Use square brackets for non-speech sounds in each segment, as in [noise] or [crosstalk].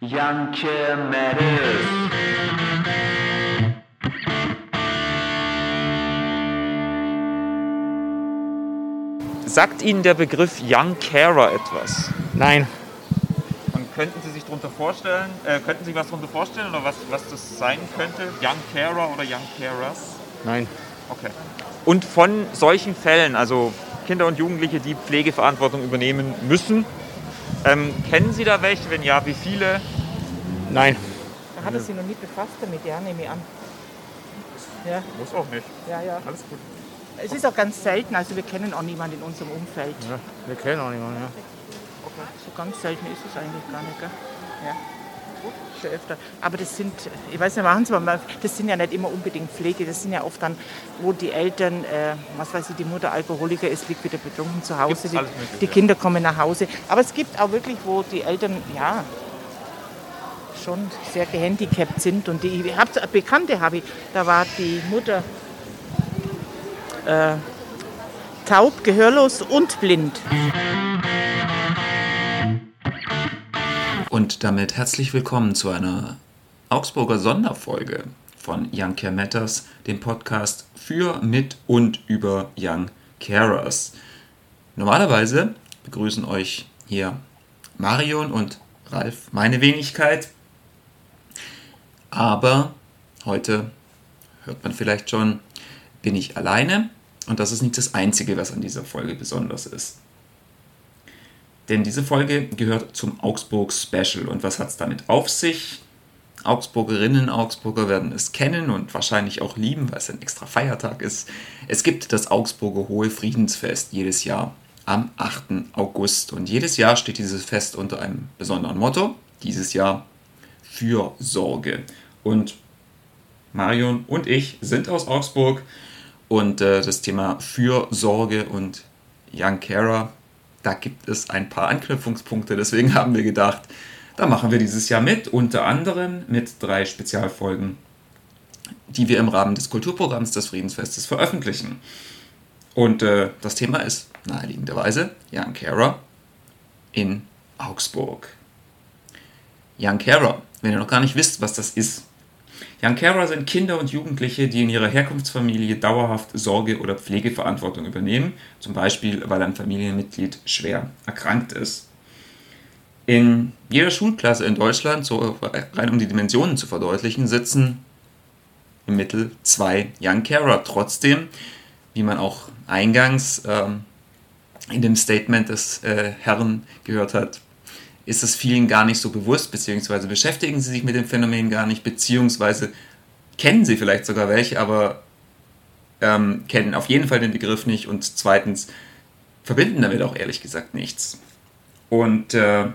Janke Matters. Sagt Ihnen der Begriff Young Carer etwas? Nein, Und könnten Sie sich darunter vorstellen, äh, könnten Sie sich was darunter vorstellen oder was, was das sein könnte? Young Carer oder Young Carers? nein. Okay. Und von solchen Fällen, also Kinder und Jugendliche, die Pflegeverantwortung übernehmen müssen, ähm, kennen Sie da welche? Wenn ja, wie viele? Nein. Da hat er sich noch nie befasst damit, ja, nehme ich an. Ja, Muss auch nicht. ja, ja. Alles gut. Es ist auch ganz selten, also wir kennen auch niemanden in unserem Umfeld. Ja, wir kennen auch niemanden. Ja. So ganz selten ist es eigentlich gar nicht, gell? Ja. Schon öfter. Aber das sind, ich weiß nicht, machen Sie mal, das sind ja nicht immer unbedingt Pflege, das sind ja oft dann, wo die Eltern, äh, was weiß ich, die Mutter Alkoholiker ist, liegt wieder betrunken zu Hause, die, Mögliche, die ja. Kinder kommen nach Hause. Aber es gibt auch wirklich, wo die Eltern, ja, schon sehr gehandicapt sind. Und die, ich hab, Bekannte habe ich, da war die Mutter äh, taub, gehörlos und blind. Und damit herzlich willkommen zu einer Augsburger Sonderfolge von Young Care Matters, dem Podcast für, mit und über Young Carers. Normalerweise begrüßen euch hier Marion und Ralf, meine Wenigkeit. Aber heute, hört man vielleicht schon, bin ich alleine und das ist nicht das Einzige, was an dieser Folge besonders ist. Denn diese Folge gehört zum Augsburg Special. Und was hat es damit auf sich? Augsburgerinnen, Augsburger werden es kennen und wahrscheinlich auch lieben, weil es ein extra Feiertag ist. Es gibt das Augsburger Hohe Friedensfest jedes Jahr am 8. August. Und jedes Jahr steht dieses Fest unter einem besonderen Motto. Dieses Jahr Fürsorge. Und Marion und ich sind aus Augsburg. Und äh, das Thema Fürsorge und Young Carer da gibt es ein paar Anknüpfungspunkte. Deswegen haben wir gedacht, da machen wir dieses Jahr mit, unter anderem mit drei Spezialfolgen, die wir im Rahmen des Kulturprogramms des Friedensfestes veröffentlichen. Und äh, das Thema ist naheliegenderweise Young Carer in Augsburg. Young Carer, wenn ihr noch gar nicht wisst, was das ist. Young Carer sind Kinder und Jugendliche, die in ihrer Herkunftsfamilie dauerhaft Sorge- oder Pflegeverantwortung übernehmen, zum Beispiel weil ein Familienmitglied schwer erkrankt ist. In jeder Schulklasse in Deutschland, so rein um die Dimensionen zu verdeutlichen, sitzen im Mittel zwei Young Carer. Trotzdem, wie man auch eingangs ähm, in dem Statement des äh, Herrn gehört hat, ist es vielen gar nicht so bewusst, beziehungsweise beschäftigen sie sich mit dem Phänomen gar nicht, beziehungsweise kennen sie vielleicht sogar welche, aber ähm, kennen auf jeden Fall den Begriff nicht und zweitens verbinden damit auch ehrlich gesagt nichts. Und äh,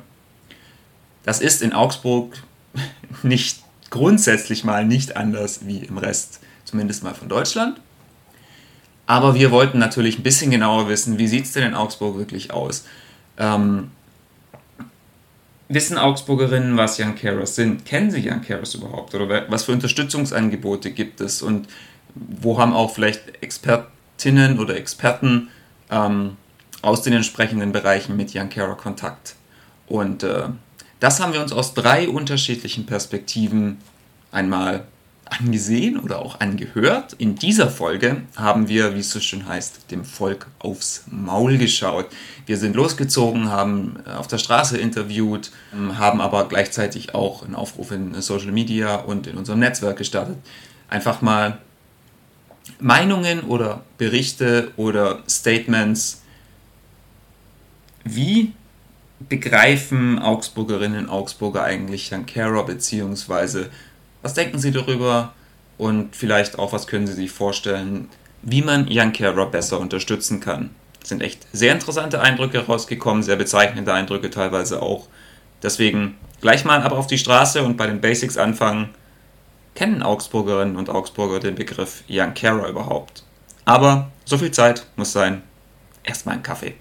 das ist in Augsburg [laughs] nicht grundsätzlich mal nicht anders wie im Rest, zumindest mal von Deutschland. Aber wir wollten natürlich ein bisschen genauer wissen, wie sieht es denn in Augsburg wirklich aus? Ähm, Wissen Augsburgerinnen, was Young Carers sind? Kennen sie Young Carers überhaupt? Oder was für Unterstützungsangebote gibt es? Und wo haben auch vielleicht Expertinnen oder Experten ähm, aus den entsprechenden Bereichen mit Young Carer Kontakt? Und äh, das haben wir uns aus drei unterschiedlichen Perspektiven einmal angesehen oder auch angehört. In dieser Folge haben wir, wie es so schön heißt, dem Volk aufs Maul geschaut. Wir sind losgezogen, haben auf der Straße interviewt, haben aber gleichzeitig auch einen Aufruf in Social Media und in unserem Netzwerk gestartet. Einfach mal Meinungen oder Berichte oder Statements, wie begreifen Augsburgerinnen und Augsburger eigentlich Young Carer, beziehungsweise was denken Sie darüber und vielleicht auch, was können Sie sich vorstellen, wie man Young Carer besser unterstützen kann? Es sind echt sehr interessante Eindrücke rausgekommen, sehr bezeichnende Eindrücke teilweise auch. Deswegen gleich mal ab auf die Straße und bei den Basics anfangen. Kennen Augsburgerinnen und Augsburger den Begriff Young Carer überhaupt? Aber so viel Zeit muss sein. Erstmal ein Kaffee.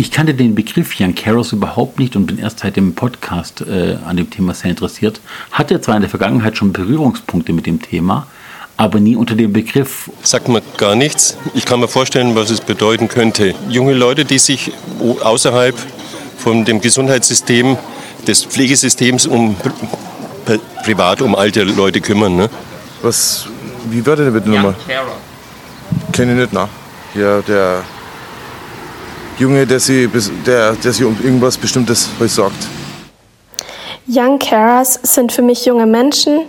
Ich kannte den Begriff Young Carers überhaupt nicht und bin erst seit dem Podcast äh, an dem Thema sehr interessiert. Hatte zwar in der Vergangenheit schon Berührungspunkte mit dem Thema, aber nie unter dem Begriff. Sagt mir gar nichts. Ich kann mir vorstellen, was es bedeuten könnte. Junge Leute, die sich außerhalb von dem Gesundheitssystem, des Pflegesystems um privat um alte Leute kümmern. Ne? Was, wie war denn bitte nochmal? Kenne ich nicht, na. Ja, der Junge, der sich, der, der sich um irgendwas Bestimmtes was sagt. Young Carers sind für mich junge Menschen,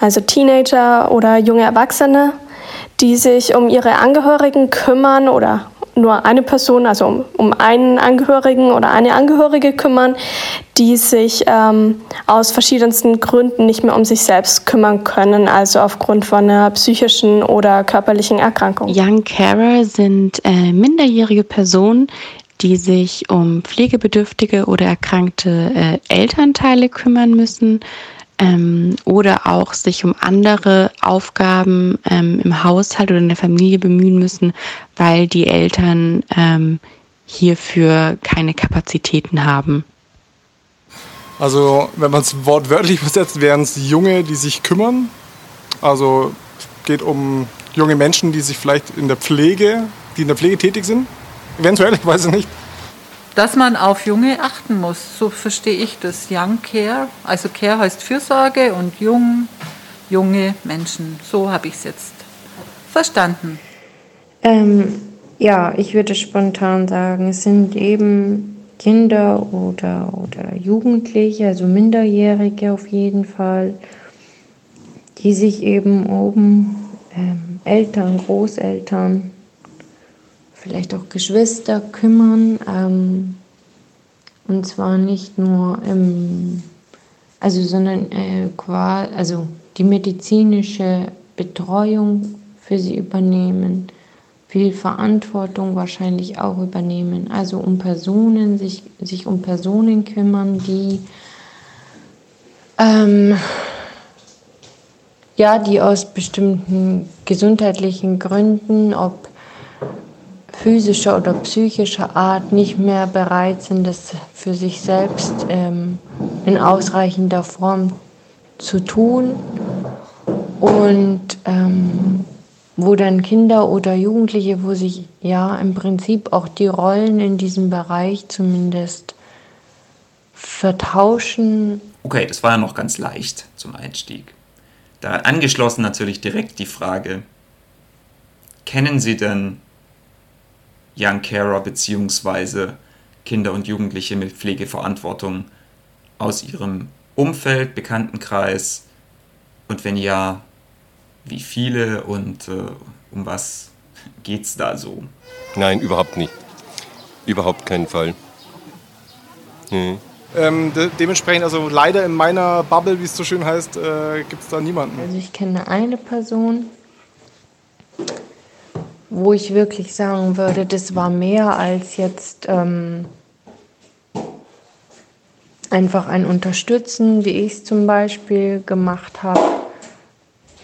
also Teenager oder junge Erwachsene, die sich um ihre Angehörigen kümmern oder nur eine Person, also um, um einen Angehörigen oder eine Angehörige kümmern, die sich ähm, aus verschiedensten Gründen nicht mehr um sich selbst kümmern können, also aufgrund von einer psychischen oder körperlichen Erkrankung. Young Carer sind äh, minderjährige Personen, die sich um pflegebedürftige oder erkrankte äh, Elternteile kümmern müssen ähm, oder auch sich um andere Aufgaben ähm, im Haushalt oder in der Familie bemühen müssen, weil die Eltern ähm, hierfür keine Kapazitäten haben. Also wenn man es wortwörtlich übersetzt, wären es Junge, die sich kümmern. Also geht um junge Menschen, die sich vielleicht in der Pflege, die in der Pflege tätig sind. Eventuell, ich weiß es nicht dass man auf Junge achten muss. So verstehe ich das. Young Care, also Care heißt Fürsorge und Jung, junge Menschen. So habe ich es jetzt verstanden. Ähm, ja, ich würde spontan sagen, es sind eben Kinder oder, oder Jugendliche, also Minderjährige auf jeden Fall, die sich eben um ähm, Eltern, Großeltern, vielleicht auch Geschwister kümmern. Ähm, und zwar nicht nur im, also, sondern äh, also die medizinische Betreuung für sie übernehmen, viel Verantwortung wahrscheinlich auch übernehmen. Also um Personen, sich, sich um Personen kümmern, die ähm, ja, die aus bestimmten gesundheitlichen Gründen, ob physischer oder psychischer Art nicht mehr bereit sind, das für sich selbst ähm, in ausreichender Form zu tun. Und ähm, wo dann Kinder oder Jugendliche, wo sich ja im Prinzip auch die Rollen in diesem Bereich zumindest vertauschen. Okay, das war ja noch ganz leicht zum Einstieg. Da angeschlossen natürlich direkt die Frage, kennen Sie denn Young Carer bzw. Kinder und Jugendliche mit Pflegeverantwortung aus ihrem Umfeld, Bekanntenkreis und wenn ja, wie viele und äh, um was geht es da so? Nein, überhaupt nicht. Überhaupt keinen Fall. Nee. Ähm, de dementsprechend, also leider in meiner Bubble, wie es so schön heißt, äh, gibt es da niemanden. Also ich kenne eine Person, wo ich wirklich sagen würde, das war mehr als jetzt ähm, einfach ein Unterstützen, wie ich es zum Beispiel gemacht habe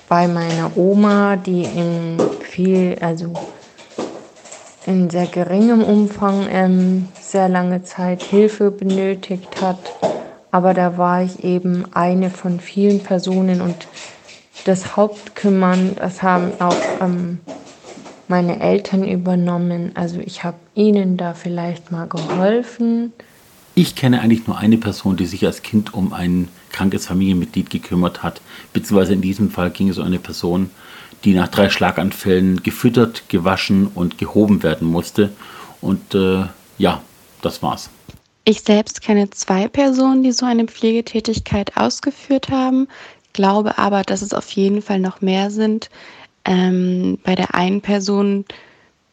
bei meiner Oma, die in viel, also in sehr geringem Umfang ähm, sehr lange Zeit Hilfe benötigt hat. Aber da war ich eben eine von vielen Personen und das Hauptkümmern, das haben auch ähm, meine Eltern übernommen. Also ich habe ihnen da vielleicht mal geholfen. Ich kenne eigentlich nur eine Person, die sich als Kind um ein krankes Familienmitglied gekümmert hat. Beziehungsweise in diesem Fall ging es um eine Person, die nach drei Schlaganfällen gefüttert, gewaschen und gehoben werden musste. Und äh, ja, das war's. Ich selbst kenne zwei Personen, die so eine Pflegetätigkeit ausgeführt haben, glaube aber, dass es auf jeden Fall noch mehr sind. Ähm, bei der einen Person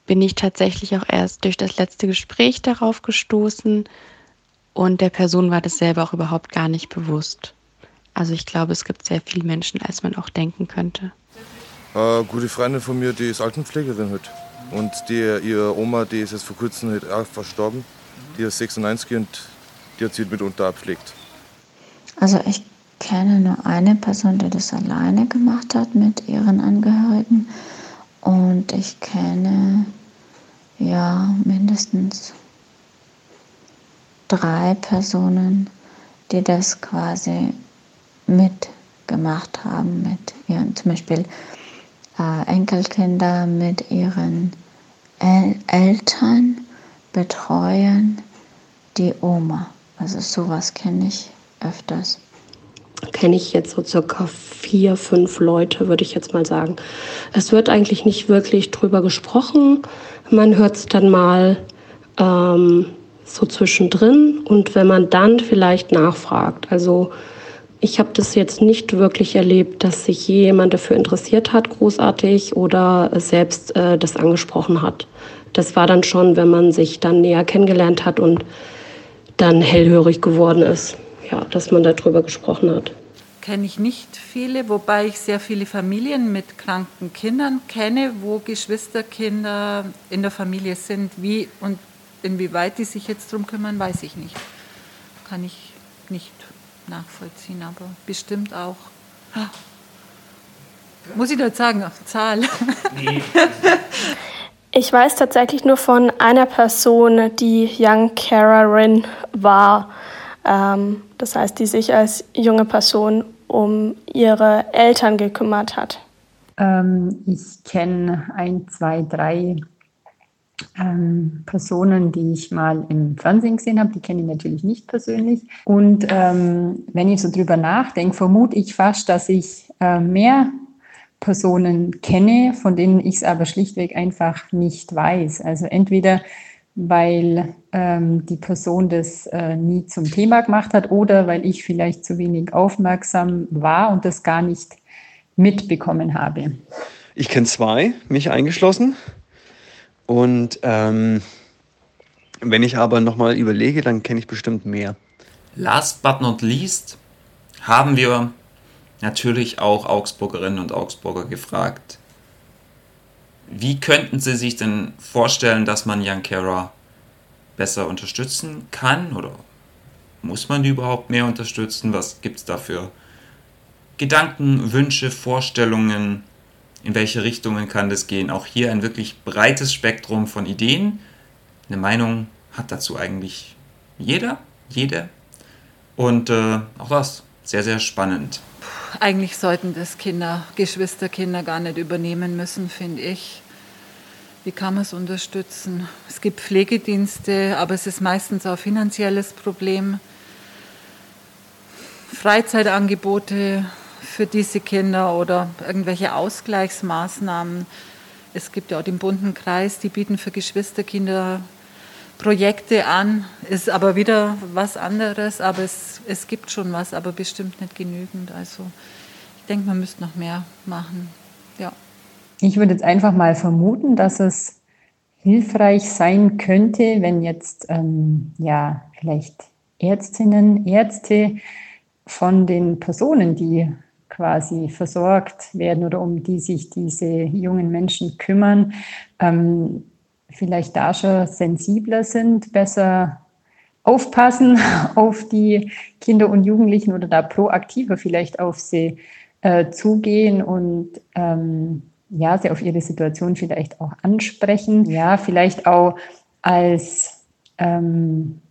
bin ich tatsächlich auch erst durch das letzte Gespräch darauf gestoßen und der Person war das selber auch überhaupt gar nicht bewusst. Also ich glaube, es gibt sehr viele Menschen, als man auch denken könnte. Eine gute Freundin von mir, die ist Altenpflegerin halt. Und die, ihre Oma, die ist jetzt vor kurzem halt auch verstorben. Die ist 96 und die hat sie mitunter abpflegt. Also ich kenne nur eine Person, die das alleine gemacht hat mit ihren Angehörigen. Und ich kenne ja mindestens drei Personen, die das quasi mitgemacht haben mit ihren, zum Beispiel äh, Enkelkinder mit ihren El Eltern betreuen die Oma. Also sowas kenne ich öfters. Kenne ich jetzt so circa vier, fünf Leute, würde ich jetzt mal sagen. Es wird eigentlich nicht wirklich drüber gesprochen. Man hört es dann mal ähm, so zwischendrin und wenn man dann vielleicht nachfragt. Also ich habe das jetzt nicht wirklich erlebt, dass sich jemand dafür interessiert hat, großartig, oder selbst äh, das angesprochen hat. Das war dann schon, wenn man sich dann näher kennengelernt hat und dann hellhörig geworden ist, ja, dass man darüber gesprochen hat. Kenne ich nicht viele, wobei ich sehr viele Familien mit kranken Kindern kenne, wo Geschwisterkinder in der Familie sind. Wie und inwieweit die sich jetzt darum kümmern, weiß ich nicht. Kann ich nicht nachvollziehen, aber bestimmt auch. Muss ich das sagen, Zahl? Nee. [laughs] Ich weiß tatsächlich nur von einer Person, die Young Carerin war. Ähm, das heißt, die sich als junge Person um ihre Eltern gekümmert hat. Ähm, ich kenne ein, zwei, drei ähm, Personen, die ich mal im Fernsehen gesehen habe, die kenne ich natürlich nicht persönlich. Und ähm, wenn ich so drüber nachdenke, vermute ich fast, dass ich äh, mehr Personen kenne, von denen ich es aber schlichtweg einfach nicht weiß. Also entweder weil ähm, die Person das äh, nie zum Thema gemacht hat oder weil ich vielleicht zu wenig aufmerksam war und das gar nicht mitbekommen habe. Ich kenne zwei, mich eingeschlossen. Und ähm, wenn ich aber nochmal überlege, dann kenne ich bestimmt mehr. Last but not least haben wir natürlich auch Augsburgerinnen und Augsburger gefragt, wie könnten sie sich denn vorstellen, dass man Young Carer besser unterstützen kann oder muss man die überhaupt mehr unterstützen? Was gibt es da für Gedanken, Wünsche, Vorstellungen? in welche Richtungen kann das gehen. Auch hier ein wirklich breites Spektrum von Ideen. Eine Meinung hat dazu eigentlich jeder, jede. Und äh, auch das sehr, sehr spannend. Eigentlich sollten das Kinder, Geschwisterkinder gar nicht übernehmen müssen, finde ich. Wie kann man es unterstützen? Es gibt Pflegedienste, aber es ist meistens auch ein finanzielles Problem. Freizeitangebote, für diese Kinder oder irgendwelche Ausgleichsmaßnahmen. Es gibt ja auch den bunten Kreis, die bieten für Geschwisterkinder Projekte an, ist aber wieder was anderes, aber es, es gibt schon was, aber bestimmt nicht genügend. Also ich denke, man müsste noch mehr machen. Ja. Ich würde jetzt einfach mal vermuten, dass es hilfreich sein könnte, wenn jetzt ähm, ja vielleicht Ärztinnen, Ärzte von den Personen, die quasi versorgt werden oder um die sich diese jungen Menschen kümmern, ähm, vielleicht da schon sensibler sind, besser aufpassen [laughs] auf die Kinder und Jugendlichen oder da proaktiver vielleicht auf sie äh, zugehen und ähm, ja, sie auf ihre Situation vielleicht auch ansprechen. Ja, vielleicht auch als ähm,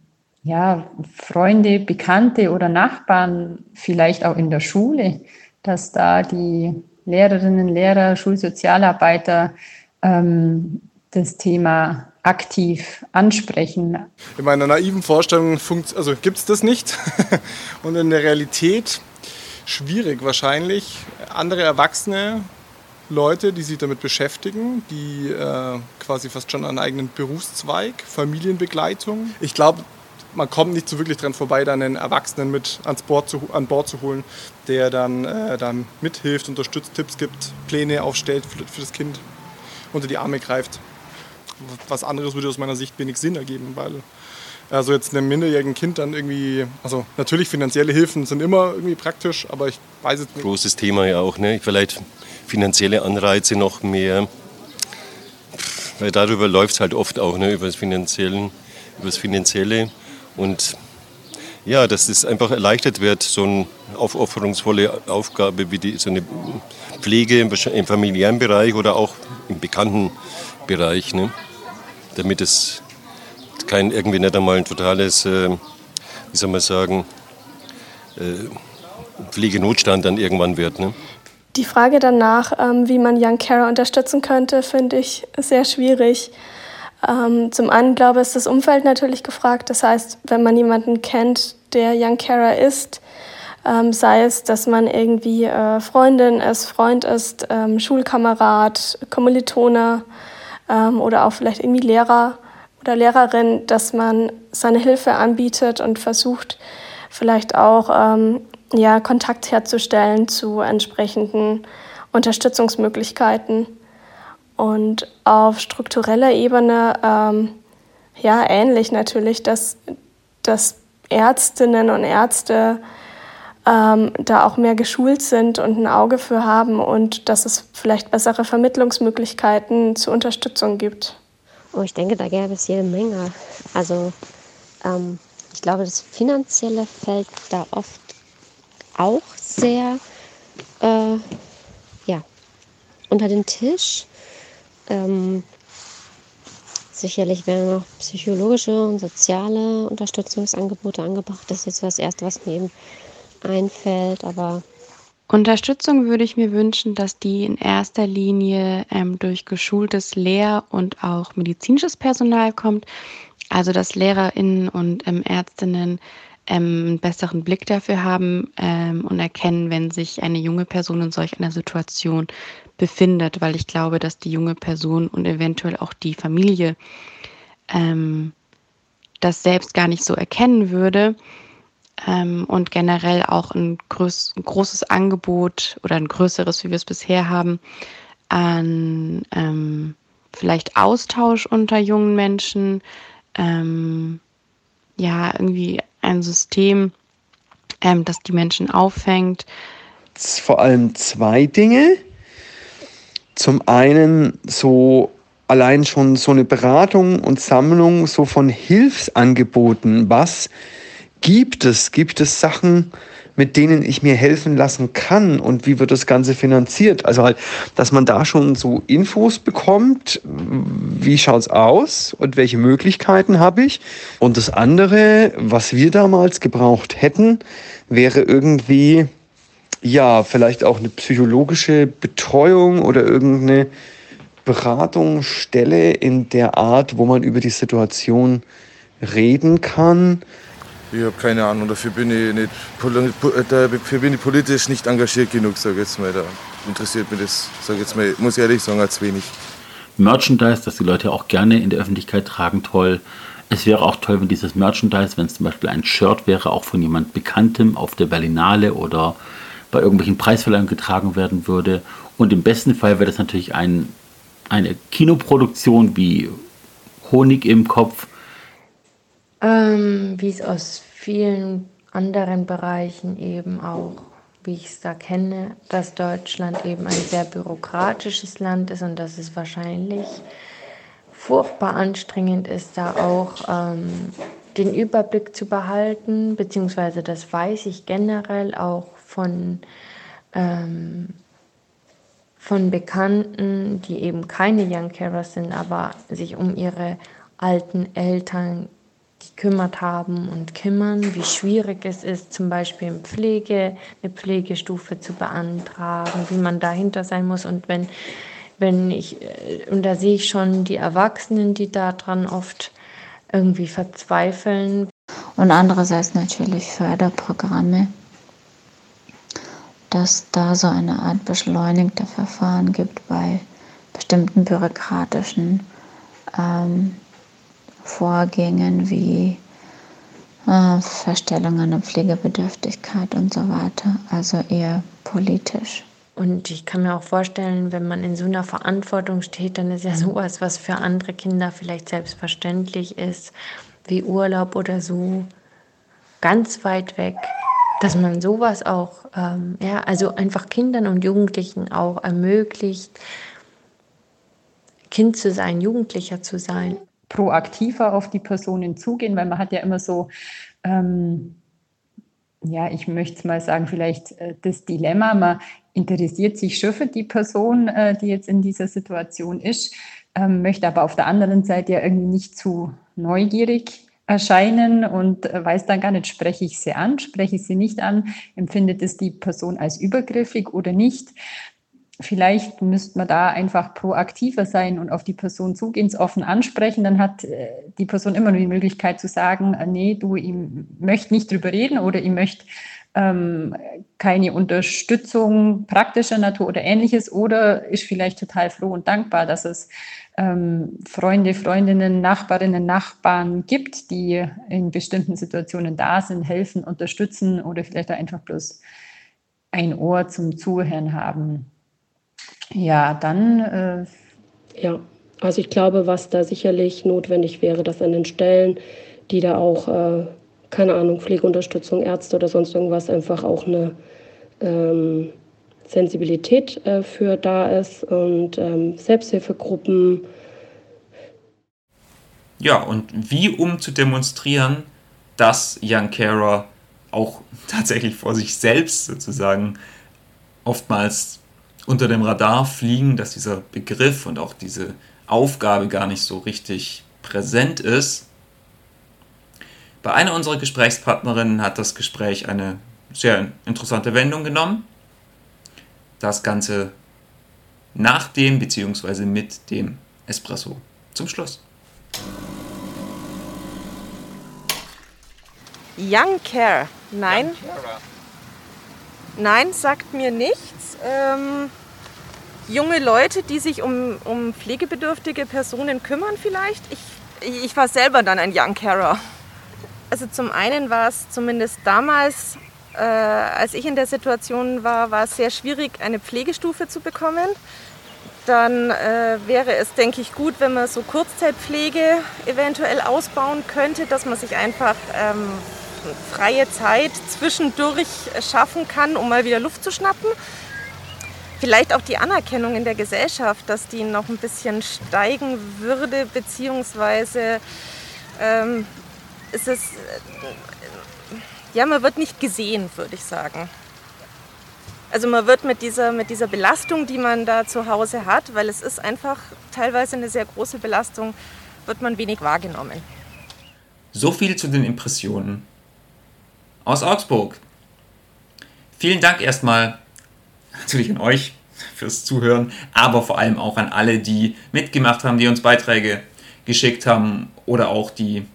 ja, Freunde, Bekannte oder Nachbarn, vielleicht auch in der Schule dass da die Lehrerinnen, Lehrer, Schulsozialarbeiter ähm, das Thema aktiv ansprechen. In meiner naiven Vorstellung also gibt es das nicht. [laughs] Und in der Realität schwierig wahrscheinlich. Andere Erwachsene, Leute, die sich damit beschäftigen, die äh, quasi fast schon einen eigenen Berufszweig, Familienbegleitung. Ich glaube, man kommt nicht so wirklich dran vorbei, dann einen Erwachsenen mit ans Bord zu, an Bord zu holen, der dann, äh, dann mithilft, unterstützt, Tipps gibt, Pläne aufstellt für, für das Kind, unter die Arme greift. Was anderes würde aus meiner Sicht wenig Sinn ergeben, weil also jetzt einem minderjährigen Kind dann irgendwie, also natürlich finanzielle Hilfen sind immer irgendwie praktisch, aber ich weiß jetzt nicht. Großes Thema ja auch, ne? Vielleicht finanzielle Anreize noch mehr, weil darüber läuft es halt oft auch, ne? Über das Finanziellen, über das Finanzielle. Und ja, dass es einfach erleichtert wird, so eine aufopferungsvolle Aufgabe wie die, so eine Pflege im familiären Bereich oder auch im bekannten Bereich, ne? Damit damit kein irgendwie nicht einmal ein totales, äh, wie soll man sagen, äh, Pflegenotstand dann irgendwann wird. Ne? Die Frage danach, ähm, wie man Young Carer unterstützen könnte, finde ich sehr schwierig. Ähm, zum einen glaube ich, ist das Umfeld natürlich gefragt. Das heißt, wenn man jemanden kennt, der Young Carer ist, ähm, sei es, dass man irgendwie äh, Freundin ist, Freund ist, ähm, Schulkamerad, Kommilitone ähm, oder auch vielleicht irgendwie Lehrer oder Lehrerin, dass man seine Hilfe anbietet und versucht, vielleicht auch ähm, ja, Kontakt herzustellen zu entsprechenden Unterstützungsmöglichkeiten. Und auf struktureller Ebene ähm, ja ähnlich natürlich, dass, dass Ärztinnen und Ärzte ähm, da auch mehr geschult sind und ein Auge für haben und dass es vielleicht bessere Vermittlungsmöglichkeiten zur Unterstützung gibt. Oh, ich denke, da gäbe es jede Menge. Also ähm, ich glaube, das Finanzielle fällt da oft auch sehr äh, ja, unter den Tisch. Ähm, sicherlich werden noch psychologische und soziale Unterstützungsangebote angebracht. Das ist jetzt das Erste, was mir eben einfällt, aber Unterstützung würde ich mir wünschen, dass die in erster Linie ähm, durch geschultes Lehr- und auch medizinisches Personal kommt. Also dass Lehrerinnen und ähm, Ärztinnen ähm, einen besseren Blick dafür haben ähm, und erkennen, wenn sich eine junge Person in solch einer Situation befindet, weil ich glaube, dass die junge Person und eventuell auch die Familie ähm, das selbst gar nicht so erkennen würde ähm, und generell auch ein, größ, ein, großes Angebot oder ein größeres, wie wir es bisher haben, an ähm, vielleicht Austausch unter jungen Menschen, ähm, ja, irgendwie ein System, ähm, das die Menschen auffängt. Vor allem zwei Dinge. Zum einen so allein schon so eine Beratung und Sammlung so von Hilfsangeboten. Was gibt es? Gibt es Sachen, mit denen ich mir helfen lassen kann und wie wird das Ganze finanziert? Also halt, dass man da schon so Infos bekommt, wie schaut es aus und welche Möglichkeiten habe ich? Und das andere, was wir damals gebraucht hätten, wäre irgendwie, ja, vielleicht auch eine psychologische Betreuung oder irgendeine Beratungsstelle in der Art, wo man über die Situation reden kann ich habe keine Ahnung, dafür bin ich, nicht, äh, dafür bin ich politisch nicht engagiert genug, sage jetzt mal. Da interessiert mich das, sage jetzt mal, muss ich ehrlich sagen, als wenig. Merchandise, das die Leute auch gerne in der Öffentlichkeit tragen, toll. Es wäre auch toll, wenn dieses Merchandise, wenn es zum Beispiel ein Shirt wäre, auch von jemand Bekanntem auf der Berlinale oder bei irgendwelchen Preisverleihungen getragen werden würde. Und im besten Fall wäre das natürlich ein, eine Kinoproduktion wie Honig im Kopf, ähm, wie es aus vielen anderen Bereichen eben auch, wie ich es da kenne, dass Deutschland eben ein sehr bürokratisches Land ist und dass es wahrscheinlich furchtbar anstrengend ist, da auch ähm, den Überblick zu behalten, beziehungsweise das weiß ich generell auch von, ähm, von Bekannten, die eben keine Young Carers sind, aber sich um ihre alten Eltern gekümmert haben und kümmern, wie schwierig es ist, zum Beispiel in Pflege eine Pflegestufe zu beantragen, wie man dahinter sein muss. Und wenn, wenn ich, äh, und da sehe ich schon die Erwachsenen, die daran oft irgendwie verzweifeln. Und andererseits natürlich Förderprogramme, dass da so eine Art beschleunigte Verfahren gibt bei bestimmten bürokratischen ähm, Vorgängen wie äh, Verstellungen und Pflegebedürftigkeit und so weiter, also eher politisch. Und ich kann mir auch vorstellen, wenn man in so einer Verantwortung steht, dann ist ja. sowas, was für andere Kinder vielleicht selbstverständlich ist, wie Urlaub oder so, ganz weit weg, dass man sowas auch, ähm, ja, also einfach Kindern und Jugendlichen auch ermöglicht, Kind zu sein, Jugendlicher zu sein proaktiver auf die Personen zugehen, weil man hat ja immer so, ähm, ja, ich möchte es mal sagen, vielleicht äh, das Dilemma, man interessiert sich schon für die Person, äh, die jetzt in dieser Situation ist, ähm, möchte aber auf der anderen Seite ja irgendwie nicht zu neugierig erscheinen und weiß dann gar nicht, spreche ich sie an, spreche ich sie nicht an, empfindet es die Person als übergriffig oder nicht. Vielleicht müsste man da einfach proaktiver sein und auf die Person zugehen, offen ansprechen. Dann hat äh, die Person immer nur die Möglichkeit zu sagen, äh, nee, du, ich möchte nicht drüber reden oder ich möchte ähm, keine Unterstützung praktischer Natur oder ähnliches oder ist vielleicht total froh und dankbar, dass es ähm, Freunde, Freundinnen, Nachbarinnen, Nachbarn gibt, die in bestimmten Situationen da sind, helfen, unterstützen oder vielleicht einfach bloß ein Ohr zum Zuhören haben. Ja, dann. Äh ja, also ich glaube, was da sicherlich notwendig wäre, dass an den Stellen, die da auch äh, keine Ahnung, Pflegeunterstützung, Ärzte oder sonst irgendwas einfach auch eine ähm, Sensibilität äh, für da ist und ähm, Selbsthilfegruppen. Ja, und wie um zu demonstrieren, dass Young Carer auch [laughs] tatsächlich vor sich selbst sozusagen oftmals unter dem Radar fliegen, dass dieser Begriff und auch diese Aufgabe gar nicht so richtig präsent ist, bei einer unserer Gesprächspartnerinnen hat das Gespräch eine sehr interessante Wendung genommen. Das Ganze nach dem bzw. mit dem Espresso zum Schluss. Young Care. Nein. Nein, sagt mir nichts. Ähm, junge Leute, die sich um, um pflegebedürftige Personen kümmern vielleicht. Ich, ich war selber dann ein Young Carer. Also zum einen war es zumindest damals, äh, als ich in der Situation war, war es sehr schwierig, eine Pflegestufe zu bekommen. Dann äh, wäre es, denke ich, gut, wenn man so Kurzzeitpflege eventuell ausbauen könnte, dass man sich einfach ähm, freie Zeit zwischendurch schaffen kann, um mal wieder Luft zu schnappen. Vielleicht auch die Anerkennung in der Gesellschaft, dass die noch ein bisschen steigen würde, beziehungsweise ähm, ist es, ja, man wird nicht gesehen, würde ich sagen. Also man wird mit dieser, mit dieser Belastung, die man da zu Hause hat, weil es ist einfach teilweise eine sehr große Belastung, wird man wenig wahrgenommen. So viel zu den Impressionen aus Augsburg. Vielen Dank erstmal natürlich an euch fürs Zuhören, aber vor allem auch an alle, die mitgemacht haben, die uns Beiträge geschickt haben oder auch die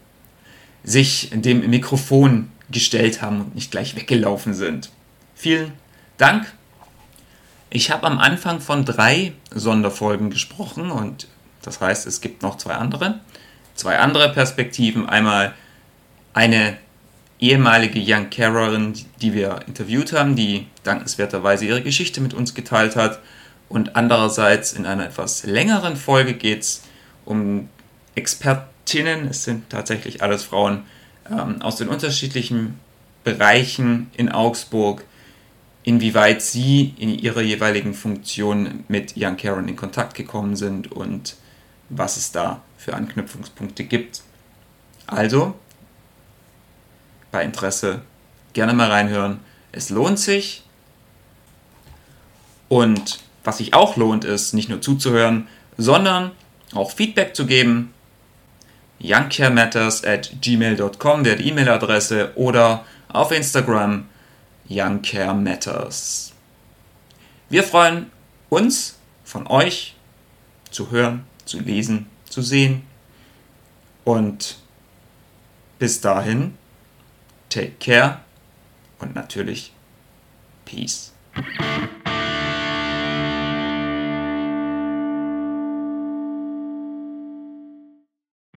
sich dem Mikrofon gestellt haben und nicht gleich weggelaufen sind. Vielen Dank. Ich habe am Anfang von drei Sonderfolgen gesprochen und das heißt, es gibt noch zwei andere. Zwei andere Perspektiven. Einmal eine ehemalige Young Carerin, die wir interviewt haben, die dankenswerterweise ihre Geschichte mit uns geteilt hat. Und andererseits in einer etwas längeren Folge geht es um Expertinnen, es sind tatsächlich alles Frauen ähm, aus den unterschiedlichen Bereichen in Augsburg, inwieweit sie in ihrer jeweiligen Funktion mit Young Karen in Kontakt gekommen sind und was es da für Anknüpfungspunkte gibt. Also, bei Interesse gerne mal reinhören. Es lohnt sich. Und was sich auch lohnt, ist nicht nur zuzuhören, sondern auch Feedback zu geben, youngcarematters at gmail.com wäre die E-Mail-Adresse oder auf Instagram youngcarematters. Wir freuen uns, von euch zu hören, zu lesen, zu sehen. Und bis dahin, take care und natürlich Peace.